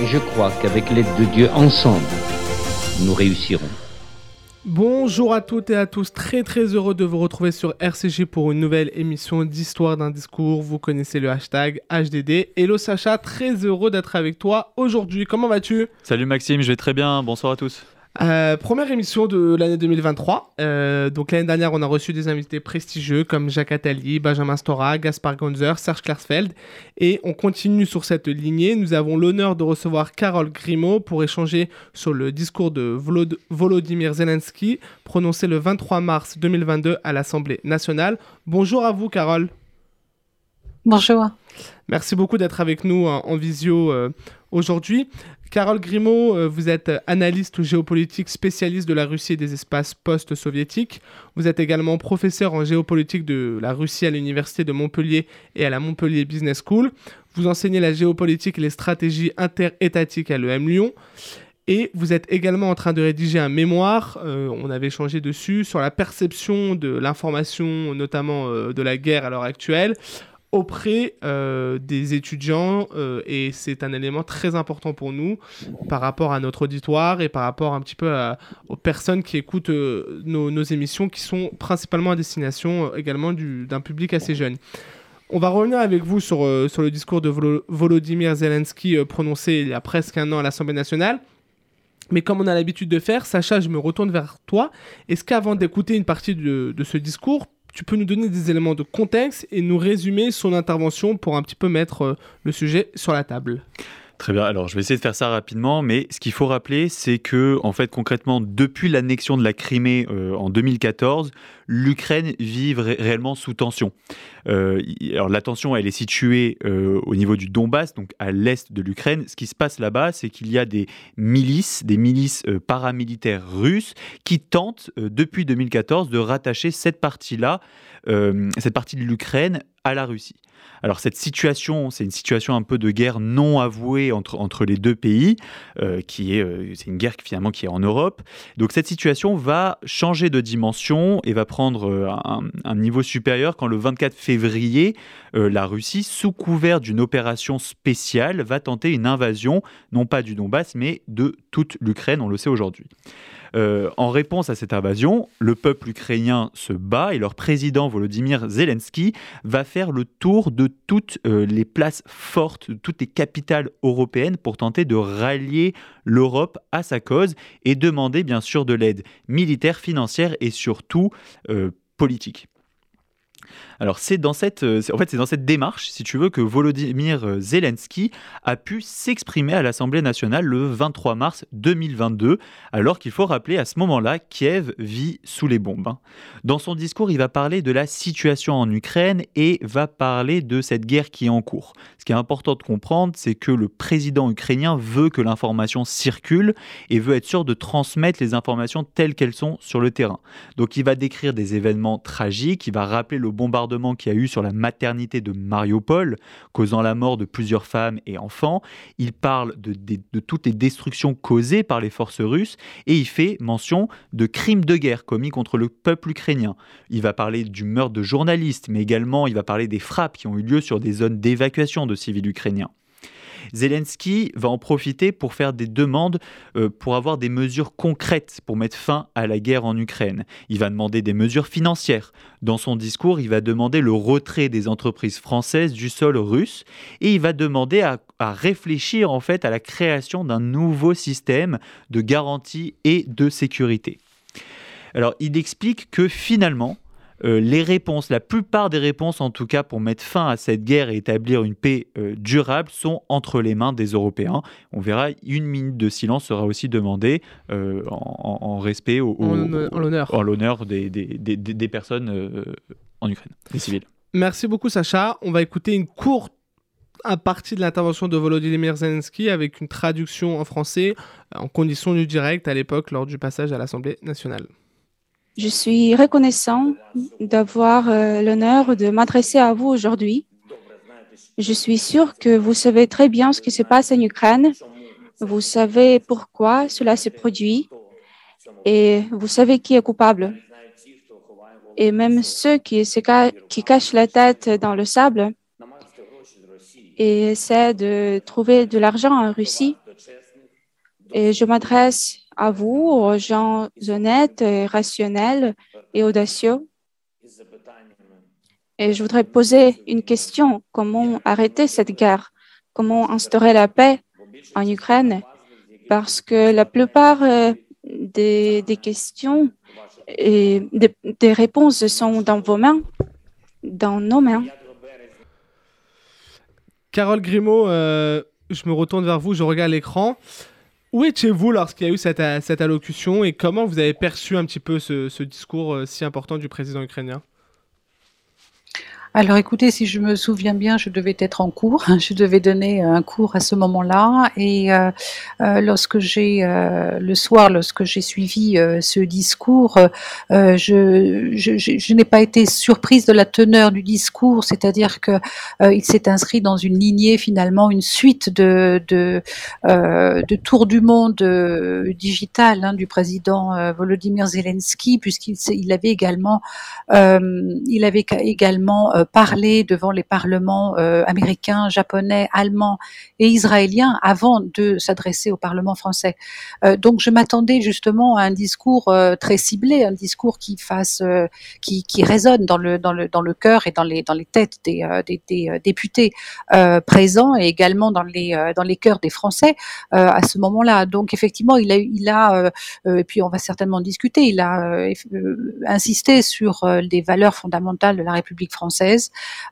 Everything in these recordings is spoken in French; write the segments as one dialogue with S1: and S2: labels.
S1: Et je crois qu'avec l'aide de Dieu, ensemble, nous réussirons.
S2: Bonjour à toutes et à tous, très très heureux de vous retrouver sur RCG pour une nouvelle émission d'Histoire d'un discours. Vous connaissez le hashtag HDD. Hello Sacha, très heureux d'être avec toi aujourd'hui. Comment vas-tu?
S3: Salut Maxime, je vais très bien. Bonsoir à tous.
S2: Euh, première émission de l'année 2023. Euh, donc l'année dernière, on a reçu des invités prestigieux comme Jacques Attali, Benjamin Stora, Gaspard Gonzer, Serge Klarsfeld. Et on continue sur cette lignée. Nous avons l'honneur de recevoir Carole Grimaud pour échanger sur le discours de Volod Volodymyr Zelensky prononcé le 23 mars 2022 à l'Assemblée nationale. Bonjour à vous, Carole.
S4: Bonjour.
S2: Merci beaucoup d'être avec nous en, en visio euh, aujourd'hui. Carole Grimaud, euh, vous êtes analyste géopolitique spécialiste de la Russie et des espaces post-soviétiques. Vous êtes également professeur en géopolitique de la Russie à l'Université de Montpellier et à la Montpellier Business School. Vous enseignez la géopolitique et les stratégies interétatiques à l'EM Lyon. Et vous êtes également en train de rédiger un mémoire, euh, on avait échangé dessus, sur la perception de l'information, notamment euh, de la guerre à l'heure actuelle, auprès euh, des étudiants euh, et c'est un élément très important pour nous par rapport à notre auditoire et par rapport un petit peu aux personnes qui écoutent euh, nos, émissions qui sont principalement à destination euh, également du- d'un public assez jeune. On va revenir avec vous sur, sur le discours de Volo- Volodymyr Zelensky prononcé il y a presque un an à l'Assemblée nationale. Mais comme on a l'habitude de faire, Sacha, je me retourne vers toi. Est-ce qu'avant d'écouter une partie de, de ce discours, tu peux nous donner des éléments de contexte et nous résumer son intervention pour un petit peu mettre euh, le sujet sur la table
S3: Très bien, alors je vais essayer de faire ça rapidement, mais ce qu'il faut rappeler, c'est que, en fait, concrètement, depuis l'annexion de la Crimée euh, en 2014, l'Ukraine vit ré- réellement sous tension. Euh, alors la tension, elle est située euh, au niveau du Donbass, donc à l'est de l'Ukraine. Ce qui se passe là-bas, c'est qu'il y a des milices, des milices paramilitaires russes, qui tentent, depuis 2014, de rattacher cette partie-là, cette partie de l'Ukraine, à la Russie. Alors cette situation, c'est une situation un peu de guerre non avouée entre, entre les deux pays, euh, qui est, euh, c'est une guerre qui, finalement qui est en Europe. Donc cette situation va changer de dimension et va prendre euh, un, niveau supérieur quand le 24 février, la Russie, sous couvert d'une opération spéciale, va tenter une invasion, non pas du Donbass, mais de toute l'Ukraine, on le sait aujourd'hui. Euh, en réponse à cette invasion, le peuple ukrainien se bat et leur président Volodymyr Zelensky va faire le tour de toutes euh, les places fortes, de toutes les capitales européennes pour tenter de rallier l'Europe à sa cause et demander bien sûr de l'aide militaire, financière et surtout euh, politique. Alors c'est dans cette, euh, en fait c'est dans cette démarche, si tu veux, que Volodymyr euh, Zelensky a pu s'exprimer à l'Assemblée nationale le 23 mars 2022, alors qu'il faut rappeler à ce moment-là, Kiev vit sous les bombes. hein. Dans son discours, il va parler de la situation en Ukraine et va parler de cette guerre qui est en cours. Ce qui est important de comprendre, c'est que le président ukrainien veut que l'information circule et veut être sûr de transmettre les informations telles qu'elles sont sur le terrain. Donc il va décrire des événements tragiques, il va rappeler le bombardement qu'il y a eu sur la maternité de Mariupol, causant la mort de plusieurs femmes et enfants. Il parle de, de- de toutes les destructions causées par les forces russes et il fait mention de crimes de guerre commis contre le peuple ukrainien. Il va parler du meurtre de journalistes, mais également il va parler des frappes qui ont eu lieu sur des zones d'évacuation de civils ukrainiens. Zelensky va en profiter pour faire des demandes euh, pour avoir des mesures concrètes pour mettre fin à la guerre en Ukraine. Il va demander des mesures financières. Dans son discours, il va demander le retrait des entreprises françaises du sol russe et il va demander à, réfléchir en fait à la création d'un nouveau système de garantie et de sécurité. Alors, il explique que finalement, euh, les réponses, la plupart des réponses en tout cas pour mettre fin à cette guerre et établir une paix euh, durable sont entre les mains des Européens. On verra, une minute de silence sera aussi demandée euh, en, respect au, au-
S2: En- l'honneur.
S3: en l'honneur des, des- des- des- des personnes en Ukraine, des civils.
S2: Merci beaucoup Sacha. On va écouter une courte partie de l'intervention de Volodymyr Zelensky avec une traduction en français en condition du direct à l'époque lors du passage à l'Assemblée nationale.
S4: Je suis reconnaissant d'avoir euh, l'honneur de m'adresser à vous aujourd'hui. Je suis sûr que vous savez très bien ce qui se passe en Ukraine. Vous savez pourquoi cela se produit et vous savez qui est coupable. Et même ceux qui, qui cachent la tête dans le sable et essaient de trouver de l'argent en Russie. Et je m'adresse à vous, aux gens honnêtes, et rationnels et audacieux. Et je voudrais poser une question. Comment arrêter cette guerre? Comment instaurer la paix en Ukraine? Parce que la plupart euh, des, questions et des, des, réponses sont dans vos mains, dans nos mains.
S2: Carole Grimaud, euh, je me retourne vers vous, je regarde l'écran. Où étiez-vous lorsqu'il y a eu cette, cette, allocution et comment vous avez perçu un petit peu ce, ce discours euh, si important du président ukrainien?
S5: Alors écoutez, si je me souviens bien, je devais être en cours. Je devais donner un cours à ce moment-là. Et euh, euh, lorsque j'ai, euh, le soir, lorsque j'ai suivi euh, ce discours, euh, je, n'ai pas été surprise de la teneur du discours, c'est-à-dire que euh, il s'est inscrit dans une lignée finalement, une suite de, de, de tours du monde digital hein, du président Volodymyr Zelensky, puisqu'il il avait également, il avait également parler devant les parlements euh, américains, japonais, allemands et israéliens avant de s'adresser au Parlement français. Euh, donc je m'attendais justement à un discours euh, très ciblé, un discours qui fasse, qui, qui résonne dans le dans le dans le cœur et dans les dans les têtes des, des, des députés présents et également dans les dans les cœurs des Français à ce moment-là. Donc effectivement, il a il a et puis on va certainement discuter. Il a insisté sur les valeurs fondamentales de la République française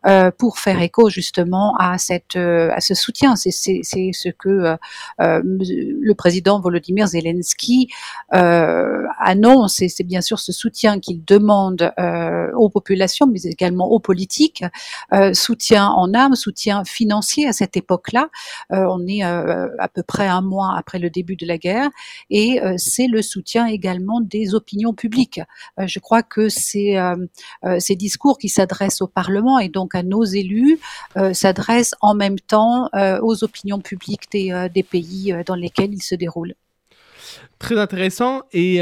S5: euh, pour faire écho justement à cette euh, à ce soutien. C'est ce que euh, le président Volodymyr Zelensky annonce et c'est bien sûr ce soutien qu'il demande aux populations, mais également aux politiques, soutien en âme, soutien financier à cette époque-là. on est à peu près un mois après le début de la guerre et c'est le soutien également des opinions publiques. je crois que c'est ces discours qui s'adressent au Parlement et donc à nos élus euh, s'adresse en même temps euh, aux opinions publiques des, euh, pays dans lesquels il se déroule.
S2: Très intéressant. Et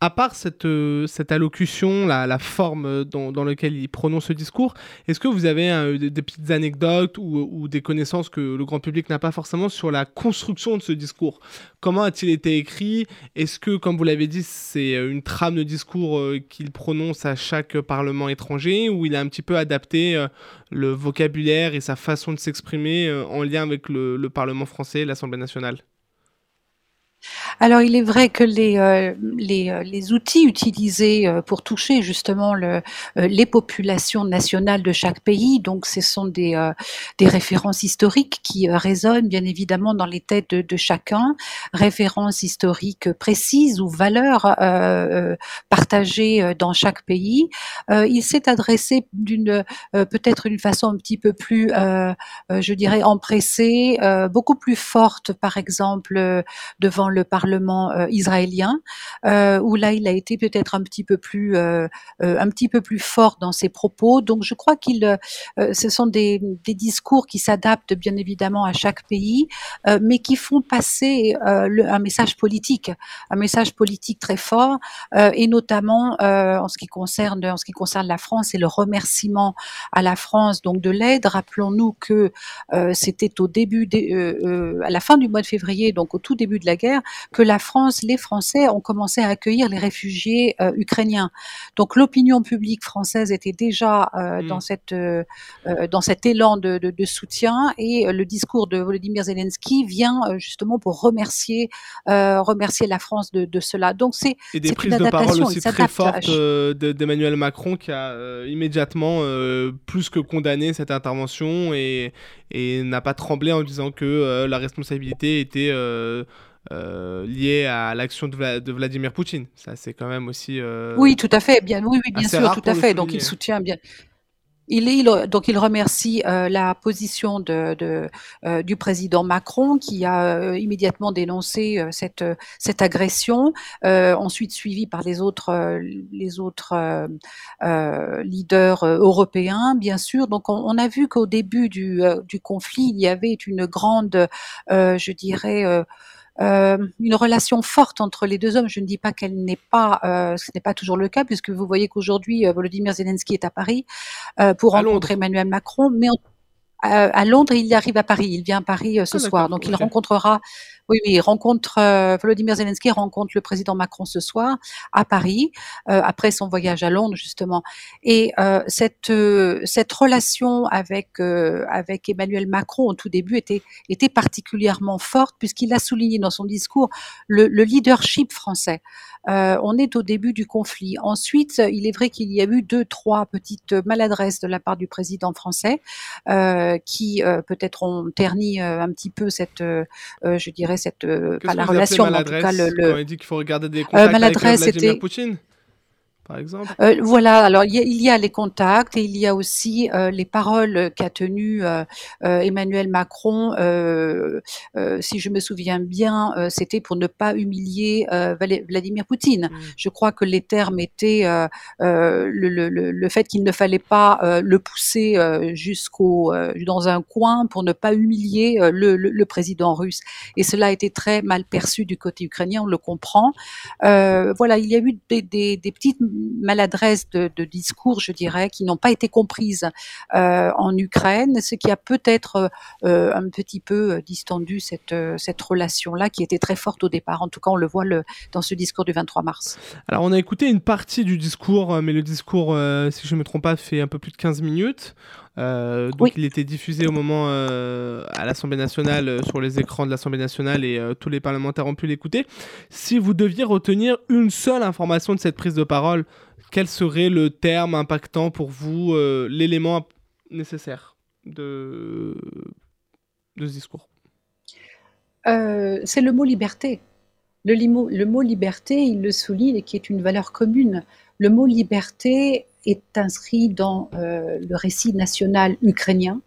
S2: à part cette, cette allocution, la, la forme dans, dans, laquelle il prononce ce discours, est-ce que vous avez euh, des, petites anecdotes ou, des connaissances que le grand public n'a pas forcément sur la construction de ce discours? Comment a-t-il été écrit? Est-ce que, comme vous l'avez dit, c'est une trame de discours euh, qu'il prononce à chaque parlement étranger ou il a un petit peu adapté euh, le vocabulaire et sa façon de s'exprimer en lien avec le, le Parlement français et l'Assemblée nationale?
S5: Alors, il est vrai que les, euh, les, euh, les, outils utilisés euh, pour toucher justement le, les populations nationales de chaque pays, donc ce sont des, des références historiques qui résonnent bien évidemment dans les têtes de, chacun, références historiques précises ou valeurs partagées dans chaque pays. il s'est adressé d'une peut-être d'une façon un petit peu plus, je dirais, empressée, beaucoup plus forte, par exemple, devant le Parlement euh, israélien, euh, où là il a été peut-être un petit peu plus euh, un petit peu plus fort dans ses propos. Donc je crois qu'il ce sont des, des discours qui s'adaptent bien évidemment à chaque pays, mais qui font passer un message politique, un message politique très fort, et notamment en ce qui concerne en ce qui concerne la France et le remerciement à la France donc de l'aide. Rappelons-nous que c'était au début, à la fin du mois de février, donc au tout début de la guerre, que la France, les Français ont commencé à accueillir les réfugiés euh, ukrainiens. Donc l'opinion publique française était déjà euh, mmh. dans cette euh, dans cet élan de, de, de soutien et le discours de Volodymyr Zelensky vient justement pour remercier remercier la France de, de cela. Donc c'est
S2: et des prises de parole aussi très fortes d'Emmanuel Macron qui a immédiatement plus que condamné cette intervention et, et n'a pas tremblé en disant que la responsabilité était euh, lié à l'action de, Vla de, Vladimir Poutine. Ça, c'est quand même aussi. Euh,
S5: oui, tout à fait. Bien, oui, oui bien sûr, tout à fait. Donc, il soutient bien. Il, il, donc il remercie euh, la position de, de, euh, du président Macron qui a euh, immédiatement dénoncé cette, cette agression, ensuite suivi par les autres, les autres leaders européens, bien sûr. Donc on, on a vu qu'au début du, du, conflit, il y avait une grande, je dirais, euh, une relation forte entre les deux hommes. Je ne dis pas qu'elle n'est pas, euh, ce n'est pas toujours le cas, puisque vous voyez qu'aujourd'hui, euh, Volodymyr Zelensky est à Paris euh, pour à rencontrer Londres. Emmanuel Macron, mais en, à Londres, il arrive à Paris. Il vient à Paris ce ah, soir, donc il okay. rencontrera oui, oui, rencontre euh, Volodymyr Zelensky rencontre le président Macron ce soir à Paris euh, après son voyage à Londres justement. Et euh, cette euh, cette relation avec euh, avec Emmanuel Macron au tout début était était particulièrement forte puisqu'il a souligné dans son discours le, le leadership français. Euh, on est au début du conflit. Ensuite, il est vrai qu'il y a eu deux trois petites maladresses de la part du président français qui peut-être ont terni un petit peu cette je dirais cette euh, pas la relation, mais en tout cas le,
S2: dit qu'il faut regarder des contacts euh, avec Vladimir était... Poutine par exemple
S5: euh, Voilà, alors il y, a, il y, a, les contacts et il y a aussi euh, les paroles qu'a tenues euh, Emmanuel Macron, si je me souviens bien, c'était pour ne pas humilier Vladimir Poutine. Mmh. Je crois que les termes étaient le, le, le, fait qu'il ne fallait pas le pousser jusqu'au dans un coin pour ne pas humilier le, président russe. Et cela a été très mal perçu du côté ukrainien, on le comprend. voilà, il y a eu des, des, des petites maladresses de, de, discours, je dirais, qui n'ont pas été comprises euh, en Ukraine, ce qui a peut-être euh, un petit peu distendu cette, cette relation-là qui était très forte au départ. En tout cas, on le voit le, dans ce discours du 23 mars.
S2: Alors, on a écouté une partie du discours, mais le discours, euh, si je ne me trompe pas, fait un peu plus de 15 minutes. Euh, donc
S5: oui.
S2: il était diffusé au moment euh, à l'Assemblée nationale euh, sur les écrans de l'Assemblée nationale et tous les parlementaires ont pu l'écouter. Si vous deviez retenir une seule information de cette prise de parole, quel serait le terme impactant pour vous, l'élément nécessaire de, de ce discours?
S5: C'est le mot liberté. Le, limo, le mot liberté, il le souligne, et qui est une valeur commune. Le mot liberté est inscrit dans euh, le récit national ukrainien,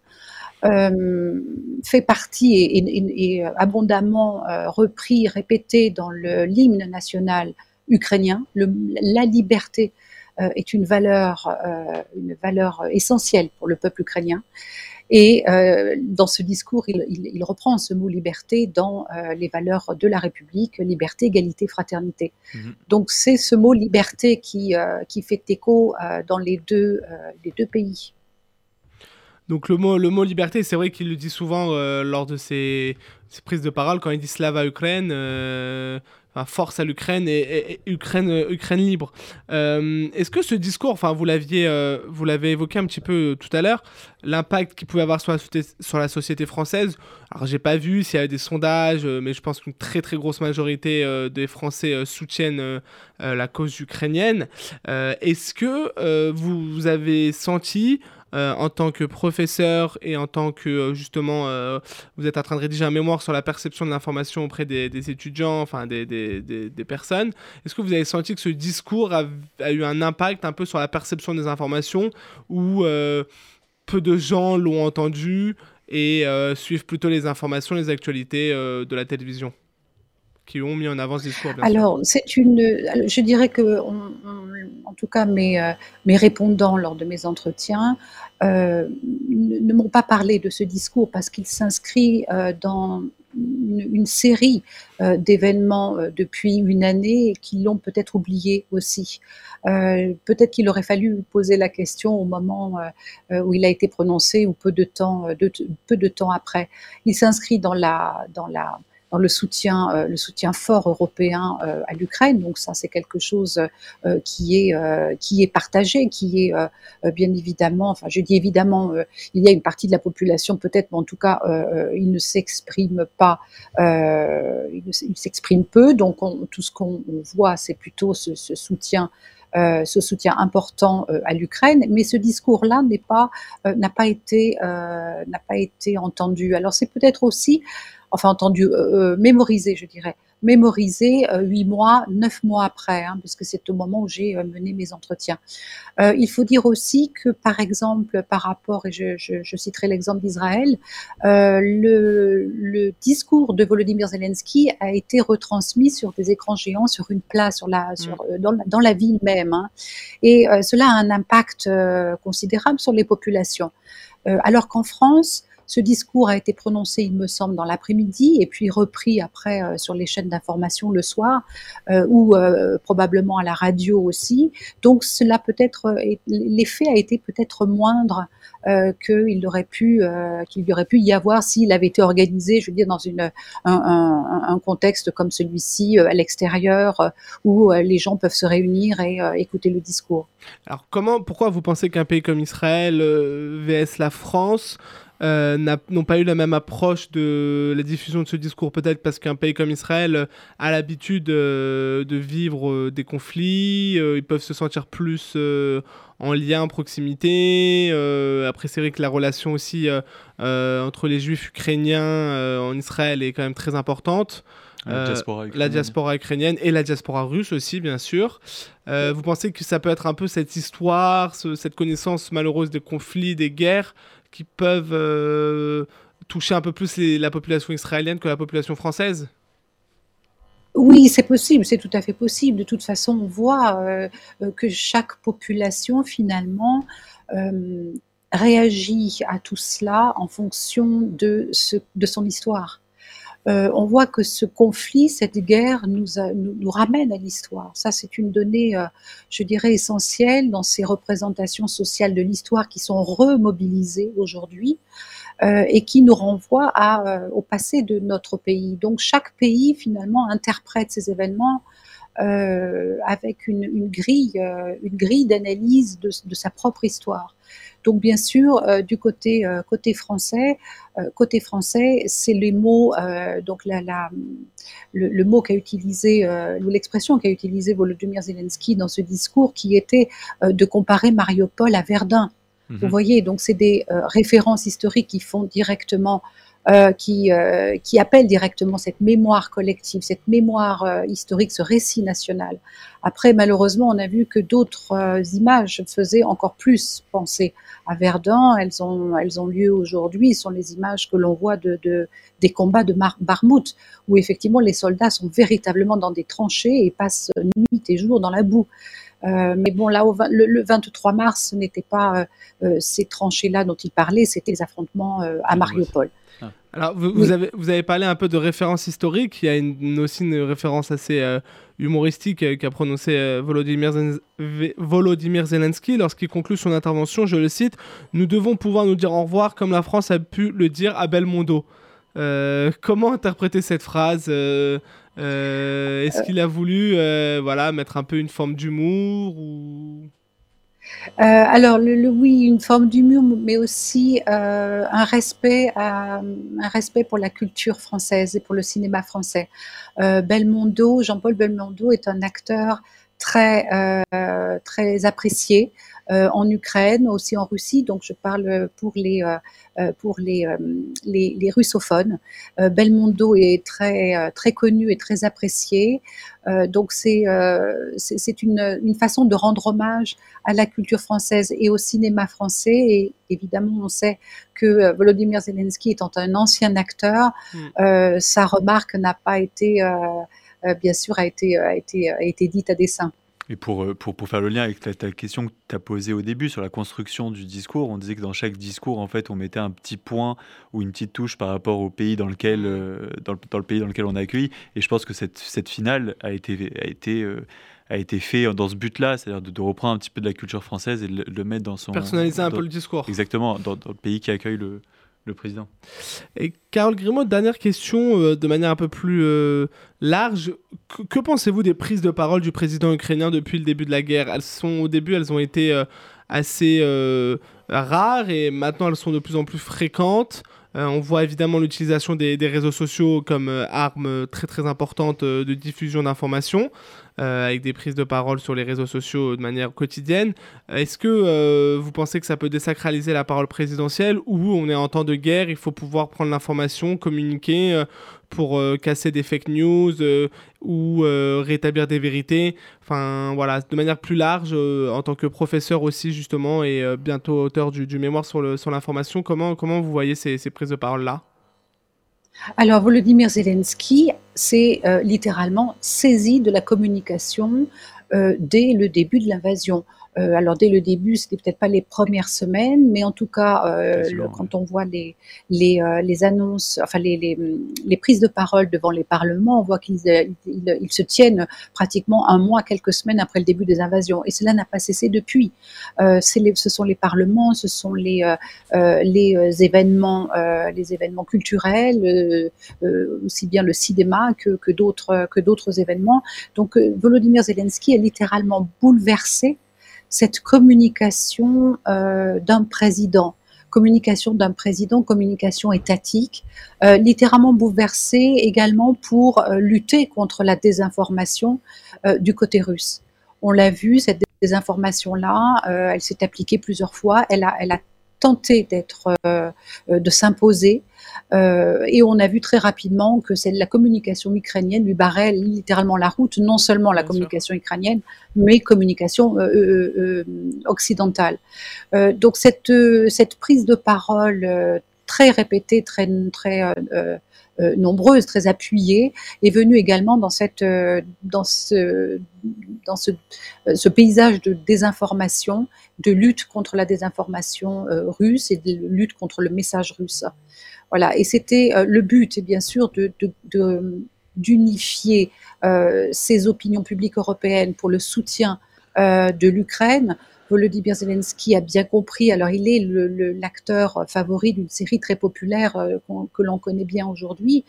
S5: euh, fait partie et, abondamment euh, repris, répété dans l'hymne national ukrainien. La liberté est une valeur, une valeur essentielle pour le peuple ukrainien. Et euh, dans ce discours, il, il, il, reprend ce mot liberté dans euh, les valeurs de la République, liberté, égalité, fraternité. Mmh. Donc c'est ce mot liberté qui, euh, qui fait écho dans les deux, les deux pays.
S2: Donc le mot, le mot liberté, c'est vrai qu'il le dit souvent lors de ses, ses, prises de parole, quand il dit Slava Ukraine, force à l'Ukraine et, Ukraine, euh, Ukraine libre. Euh, Est-ce que ce discours, enfin vous l'aviez, euh, vous l'avez évoqué un petit peu tout à l'heure, l'impact qu'il pouvait avoir sur la, société française? Alors j'ai pas vu s'il y avait des sondages, mais je pense qu'une très très grosse majorité des Français soutiennent la cause ukrainienne. Est-ce que vous avez senti euh, en tant que professeur et en tant que euh, justement euh, vous êtes en train de rédiger un mémoire sur la perception de l'information auprès des, étudiants, enfin des, personnes. Est-ce que vous avez senti que ce discours a, a, eu un impact un peu sur la perception des informations ou peu de gens l'ont entendu et suivent plutôt les informations, les actualités de la télévision? Qui ont mis en avant ce discours
S5: Alors, c'est une. Je dirais que, en tout cas, mes, euh, mes répondants lors de mes entretiens euh, ne, m'ont pas parlé de ce discours parce qu'il s'inscrit euh, dans une, série d'événements depuis une année et qui l'ont peut-être oublié aussi. Peut-être qu'il aurait fallu poser la question au moment où il a été prononcé ou peu de temps, peu de temps après. Il s'inscrit dans la, dans la dans le soutien, euh, le soutien fort européen euh, à l'Ukraine. Donc ça, c'est quelque chose euh, qui est qui est partagé, qui est bien évidemment. Enfin, je dis évidemment, il y a une partie de la population peut-être, mais en tout cas, il ne s'exprime pas, il, s'exprime peu. Donc on, tout ce qu'on voit, c'est plutôt ce, ce soutien. Euh, ce soutien important euh, à l'Ukraine, mais ce discours-là n'est pas euh, n'a pas été n'a pas été entendu. Alors c'est peut-être aussi enfin entendu, mémorisé, je dirais, mémorisé huit mois, neuf mois après, hein, parce que c'est au moment où j'ai mené mes entretiens. il faut dire aussi que, par exemple, par rapport, et je, je, je citerai l'exemple d'Israël, le, le, discours de Volodymyr Zelensky a été retransmis sur des écrans géants, sur une place, sur la, sur, mm. dans, la, dans, la, ville même, hein, et cela a un impact considérable sur les populations. alors qu'en France, ce discours a été prononcé, il me semble, dans l'après-midi et puis repris après euh, sur les chaînes d'information le soir euh, ou euh, probablement à la radio aussi. Donc cela peut-être, l'effet a été peut-être moindre qu'il aurait pu, qu'il y aurait pu y avoir s'il avait été organisé, je veux dire, dans une, un, un, contexte comme celui-ci à l'extérieur où les gens peuvent se réunir et écouter le discours.
S2: Alors comment, pourquoi vous pensez qu'un pays comme Israël vs la France euh, n'ont pas eu la même approche de la diffusion de ce discours. Peut-être parce qu'un pays comme Israël euh, a l'habitude euh, de vivre des conflits, ils peuvent se sentir plus en lien, en proximité. après, c'est vrai que la relation aussi entre les juifs ukrainiens en Israël est quand même très importante.
S3: La diaspora,
S2: la diaspora, ukrainienne et la diaspora russe aussi, bien sûr. vous pensez que ça peut être un peu cette histoire, cette connaissance malheureuse des conflits, des guerres, qui peuvent euh, toucher un peu plus la population israélienne que la population française?
S5: Oui, c'est possible, c'est tout à fait possible. De toute façon, on voit euh, euh, que chaque population, finalement, réagit à tout cela en fonction de, son histoire. Euh, on voit que ce conflit, cette guerre nous, nous, ramène à l'histoire. Ça, c'est une donnée, euh, je dirais, essentielle dans ces représentations sociales de l'histoire qui sont remobilisées aujourd'hui euh, et qui nous renvoient à, au passé de notre pays. Donc chaque pays, finalement, interprète ces événements avec une, grille, une grille d'analyse de, de, sa propre histoire. Donc bien sûr, euh, du côté euh, côté français, euh, côté français, c'est les mots, donc la, la, le, mot qu'a utilisé ou l'expression qu'a utilisé Volodymyr Zelensky dans ce discours, qui était de comparer Mariupol à Verdun. Vous mhm. voyez, donc c'est des références historiques qui font directement euh, qui, euh, qui appelle directement cette mémoire collective, cette mémoire euh, historique, ce récit national. Après, malheureusement, on a vu que d'autres images faisaient encore plus penser à Verdun. Elles ont, elles ont lieu aujourd'hui. Ce sont les images que l'on voit de, de, des combats de Mar Barmouth, où effectivement les soldats sont véritablement dans des tranchées et passent nuit et jour dans la boue. Euh, mais bon, là, au, le, le, 23 mars, ce n'était pas euh, ces tranchées-là dont il parlait, c'était les affrontements à Mariupol.
S2: Alors, vous, avez, vous avez parlé un peu de référence historique. Il y a une, aussi une référence assez euh, humoristique euh, qu'a prononcé euh, Volodymyr, Volodymyr, Zelensky lorsqu'il conclut son intervention. Je le cite Nous devons pouvoir nous dire au revoir comme la France a pu le dire à Belmondo. comment interpréter cette phrase Est-ce qu'il a voulu voilà, mettre un peu une forme d'humour ou...
S5: Euh, alors, le, oui, une forme d'humour, mais aussi euh, un, respect un respect pour la culture française et pour le cinéma français. Euh, Belmondo, Jean-Paul Belmondo est un acteur très, très apprécié. Euh, en Ukraine, aussi en Russie. Donc je parle pour les euh, euh, pour les, les, russophones. Belmondo est très très connu et très apprécié. donc c'est c'est une, une façon de rendre hommage à la culture française et au cinéma français. Et évidemment, on sait que Volodymyr Zelensky étant un ancien acteur, mm. sa remarque n'a pas été, bien sûr, a été, a été, a été dite à dessein.
S3: Et pour, euh, pour, pour, faire le lien avec ta, question que tu as posée au début sur la construction du discours, on disait que dans chaque discours, en fait, on mettait un petit point ou une petite touche par rapport au pays dans lequel, euh, dans, le, dans, le, pays dans lequel on a accueilli. Et je pense que cette, cette finale a été, a été, euh, a été fait dans ce but-là, c'est-à-dire de, reprendre un petit peu de la culture française et de le, mettre dans son...
S2: Personnaliser un peu le discours.
S3: Exactement, dans, dans le pays qui accueille le, le président.
S2: Et Carole Grimaud, dernière question euh, de manière un peu plus euh, large. Que, pensez-vous des prises de parole du président ukrainien depuis le début de la guerre? Elles sont au début, elles ont été euh, assez rares et maintenant elles sont de plus en plus fréquentes. on voit évidemment l'utilisation des, des, réseaux sociaux comme arme très très importante de diffusion d'informations. Avec des prises de parole sur les réseaux sociaux de manière quotidienne. Est-ce que vous pensez que ça peut désacraliser la parole présidentielle ou on est en temps de guerre, il faut pouvoir prendre l'information, communiquer pour casser des fake news ou rétablir des vérités? Enfin voilà, de manière plus large, en tant que professeur aussi justement et bientôt auteur du, mémoire sur l'information, comment, comment vous voyez ces, ces prises de parole-là?
S5: Alors, Volodymyr Zelensky s'est euh, littéralement saisi de la communication euh, dès le début de l'invasion. Euh, alors dès le début, c'était peut-être pas les premières semaines, mais en tout cas, euh, quand on voit les les, euh, les annonces, enfin les, les, les, prises de parole devant les parlements, on voit qu'ils ils, se tiennent pratiquement un mois, quelques semaines après le début des invasions, et cela n'a pas cessé depuis. Les, ce sont les parlements, ce sont les les événements, les événements culturels, aussi bien le cinéma que, que d'autres que d'autres événements. Donc Volodymyr Zelensky est littéralement bouleversé cette communication euh, d'un président, communication d'un président, communication étatique, euh, littéralement bouleversée également pour euh, lutter contre la désinformation du côté russe. On l'a vu, cette désinformation-là, elle s'est appliquée plusieurs fois, elle a, elle a tenté d'être, de s'imposer, euh, et on a vu très rapidement que c'est la communication ukrainienne lui barrait littéralement la route, non seulement la communication ukrainienne, mais communication euh, euh, occidentale. donc cette, cette prise de parole très répétée, très, très nombreuse, très appuyée, est venue également dans, cette, dans, ce, dans ce, paysage de désinformation, de lutte contre la désinformation russe et de lutte contre le message russe. Voilà, et c'était euh, le but, bien sûr, de, d'unifier euh, ces opinions publiques européennes pour le soutien euh, de l'Ukraine. Volodymyr Zelensky a bien compris, alors il est l'acteur favori d'une série très populaire que l'on connaît bien aujourd'hui,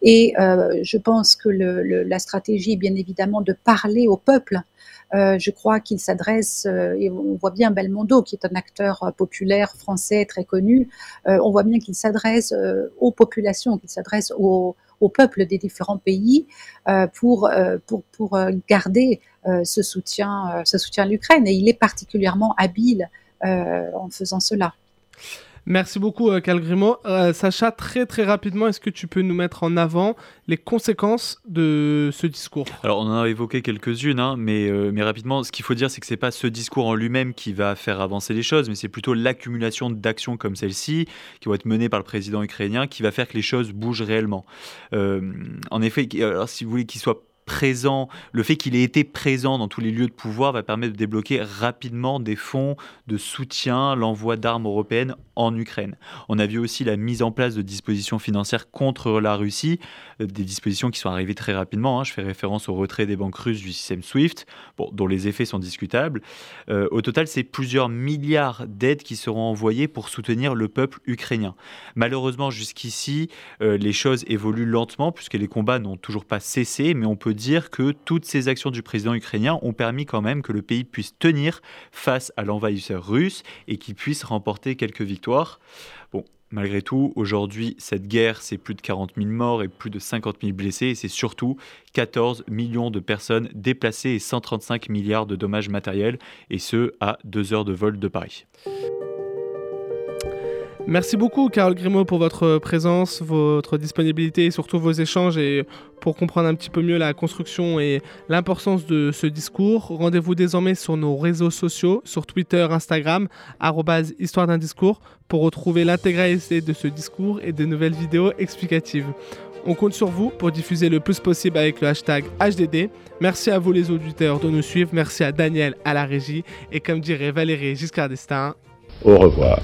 S5: et je pense que la stratégie bien évidemment de parler au peuple. Euh, je crois qu'il s'adresse, euh, et on voit bien Belmondo, qui est un acteur euh, populaire français très connu, on voit bien qu'il s'adresse aux populations, qu'il s'adresse au, au, peuple des différents pays pour garder ce soutien, ce soutien à l'Ukraine. Et il est particulièrement habile en faisant cela.
S2: Merci beaucoup, euh, Calgrimo. Euh, Sacha, très très rapidement, est-ce que tu peux nous mettre en avant les conséquences de ce discours?
S3: Alors, on en a évoqué quelques-unes, hein, mais, euh, mais rapidement, ce qu'il faut dire, c'est que ce n'est pas ce discours en lui-même qui va faire avancer les choses, mais c'est plutôt l'accumulation d'actions comme celle-ci, qui vont être menées par le président ukrainien, qui va faire que les choses bougent réellement. en effet, alors, si vous voulez qu'il soit présent, le fait qu'il ait été présent dans tous les lieux de pouvoir va permettre de débloquer rapidement des fonds de soutien, l'envoi d'armes européennes en Ukraine. On a vu aussi la mise en place de dispositions financières contre la Russie, euh, des dispositions qui sont arrivées très rapidement. Hein. Je fais référence au retrait des banques russes du système SWIFT, dont les effets sont discutables. Euh, au total, c'est plusieurs milliards d'aides qui seront envoyées pour soutenir le peuple ukrainien. Malheureusement, jusqu'ici, euh, les choses évoluent lentement puisque les combats n'ont toujours pas cessé, mais on peut dire que toutes ces actions du président ukrainien ont permis quand même que le pays puisse tenir face à l'envahisseur russe et qu'il puisse remporter quelques victoires. Bon, Malgré tout, aujourd'hui, cette guerre, c'est plus de 40 000 morts et plus de 50 000 blessés, et c'est surtout 14 millions de personnes déplacées et 135 milliards de dommages matériels, et ce, à deux heures de vol de Paris.
S2: Merci beaucoup, Carole Grimaud, pour votre présence, votre disponibilité et surtout vos échanges et pour comprendre un petit peu mieux la construction et l'importance de ce discours. Rendez-vous désormais sur nos réseaux sociaux, sur Twitter, Instagram, histoire d'un discours, pour retrouver l'intégralité de ce discours et de nouvelles vidéos explicatives. On compte sur vous pour diffuser le plus possible avec le hashtag HDD. Merci à vous les auditeurs de nous suivre. Merci à Daniel à la régie. Et comme dirait Valérie Giscard d'Estaing,
S6: au revoir.